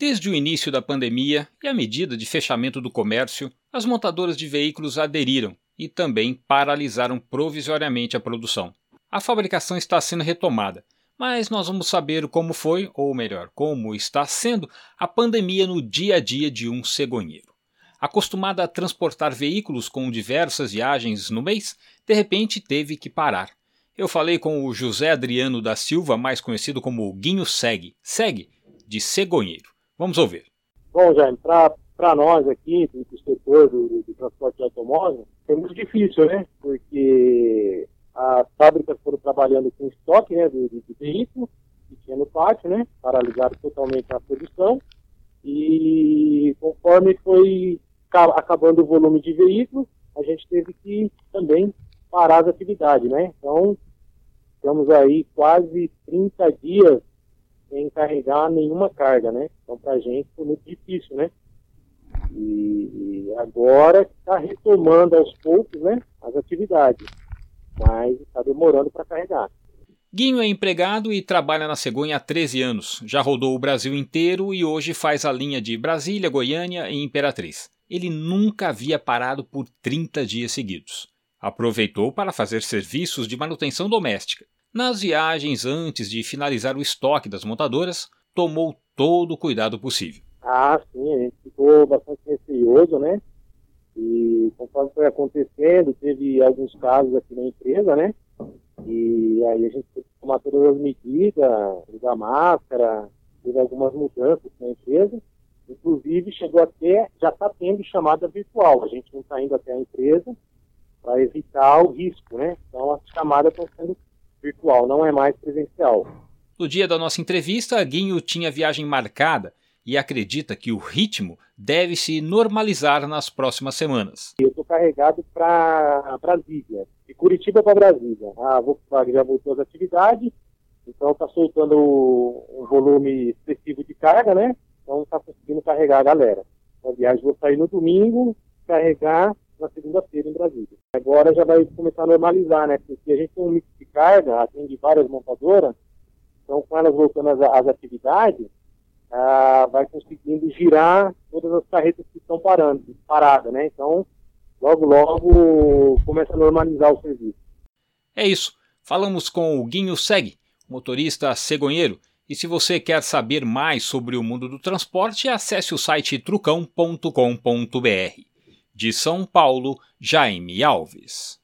Desde o início da pandemia e à medida de fechamento do comércio, as montadoras de veículos aderiram e também paralisaram provisoriamente a produção. A fabricação está sendo retomada, mas nós vamos saber como foi, ou melhor, como está sendo, a pandemia no dia a dia de um cegonheiro. Acostumada a transportar veículos com diversas viagens no mês, de repente teve que parar. Eu falei com o José Adriano da Silva, mais conhecido como Guinho Segue, Segue, de cegonheiro. Vamos ouvir. Bom, Jaime, para nós aqui, do setor do, do transporte de automóvel, é muito difícil, né? Porque as fábricas foram trabalhando com estoque né, de, de, de veículos que tinha no pátio, né? Paralisaram totalmente a produção. E conforme foi acabando o volume de veículos, a gente teve que também parar as atividades, né? Então, estamos aí quase 30 dias sem carregar nenhuma carga, né? Então, para a gente foi muito difícil, né? E, e agora está retomando aos poucos, né? As atividades, mas está demorando para carregar. Guinho é empregado e trabalha na cegonha há 13 anos. Já rodou o Brasil inteiro e hoje faz a linha de Brasília, Goiânia e Imperatriz. Ele nunca havia parado por 30 dias seguidos. Aproveitou para fazer serviços de manutenção doméstica nas viagens antes de finalizar o estoque das montadoras, tomou todo o cuidado possível. Ah, sim, a gente ficou bastante receoso, né? E conforme foi acontecendo, teve alguns casos aqui na empresa, né? E aí a gente teve que tomar todas as medidas, usar máscara, teve algumas mudanças na empresa. Inclusive, chegou até, já está tendo chamada virtual. A gente não está indo até a empresa para evitar o risco, né? Então, as chamadas estão sendo virtual, não é mais presencial. No dia da nossa entrevista, Guinho tinha viagem marcada e acredita que o ritmo deve se normalizar nas próximas semanas. Eu estou carregado para Brasília, de Curitiba para Brasília. A Volkswagen já voltou às atividades, então está soltando um volume excessivo de carga, né? Então está conseguindo carregar a galera. A viagem vou sair no domingo, carregar na segunda-feira em Brasília. Agora já vai começar a normalizar, né? Porque a gente tem um mix carga, atende várias montadoras, então com elas voltando às, atividades, ah, vai conseguindo girar todas as carretas que estão parando, paradas, né? Então, logo, logo começa a normalizar o serviço. É isso. Falamos com o Guinho Segue, motorista cegonheiro. E se você quer saber mais sobre o mundo do transporte, acesse o site trucão.com.br. De São Paulo, Jaime Alves.